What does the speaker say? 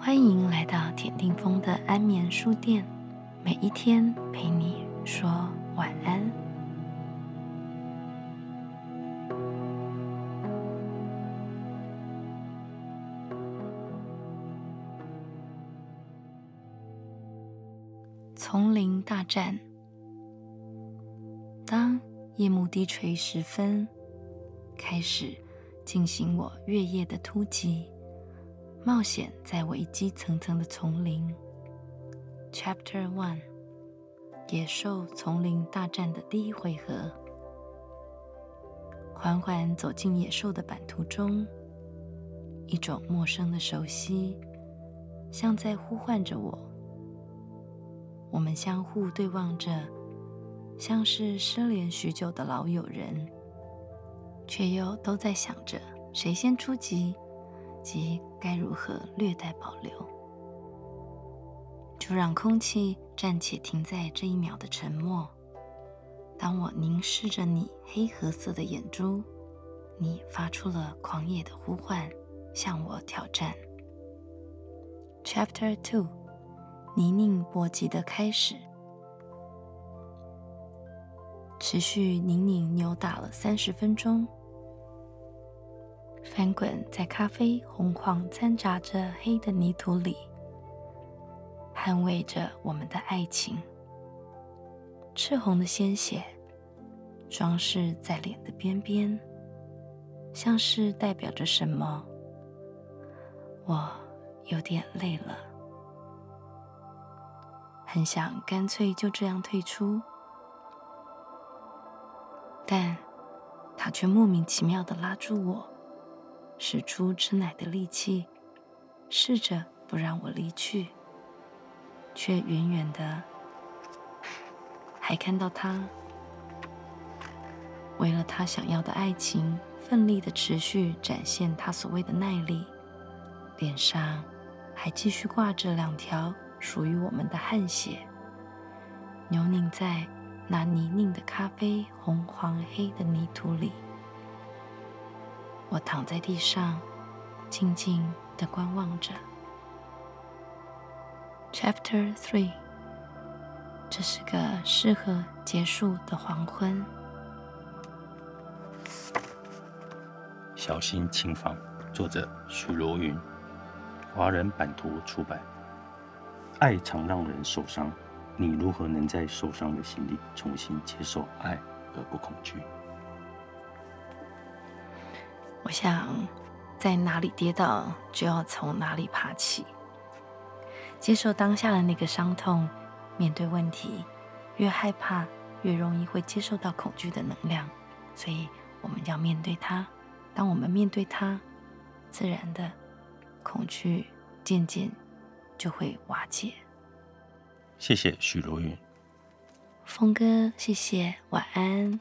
欢迎来到田定峰的安眠书店，每一天陪你说晚安。丛林大战。当夜幕低垂时分，开始进行我月夜的突击。冒险在危机层层的丛林。Chapter One：野兽丛林大战的第一回合。缓缓走进野兽的版图中，一种陌生的熟悉，像在呼唤着我。我们相互对望着，像是失联许久的老友人，却又都在想着谁先出击。及该如何略带保留，就让空气暂且停在这一秒的沉默。当我凝视着你黑褐色的眼珠，你发出了狂野的呼唤，向我挑战。Chapter Two：泥泞搏击的开始，持续泥泞扭打了三十分钟。翻滚在咖啡红黄掺杂着黑的泥土里，捍卫着我们的爱情。赤红的鲜血装饰在脸的边边，像是代表着什么。我有点累了，很想干脆就这样退出，但他却莫名其妙的拉住我。使出吃奶的力气，试着不让我离去，却远远的还看到他为了他想要的爱情，奋力的持续展现他所谓的耐力，脸上还继续挂着两条属于我们的汗血，扭拧在那泥泞的咖啡红黄黑的泥土里。我躺在地上，静静的观望着。Chapter Three，这是个适合结束的黄昏。小心轻放，作者许罗云，华人版图出版。爱常让人受伤，你如何能在受伤的心里重新接受爱而不恐惧？我想，在哪里跌倒，就要从哪里爬起。接受当下的那个伤痛，面对问题，越害怕，越容易会接受到恐惧的能量。所以，我们要面对它。当我们面对它，自然的恐惧渐渐就会瓦解。谢谢许茹云，峰哥，谢谢，晚安。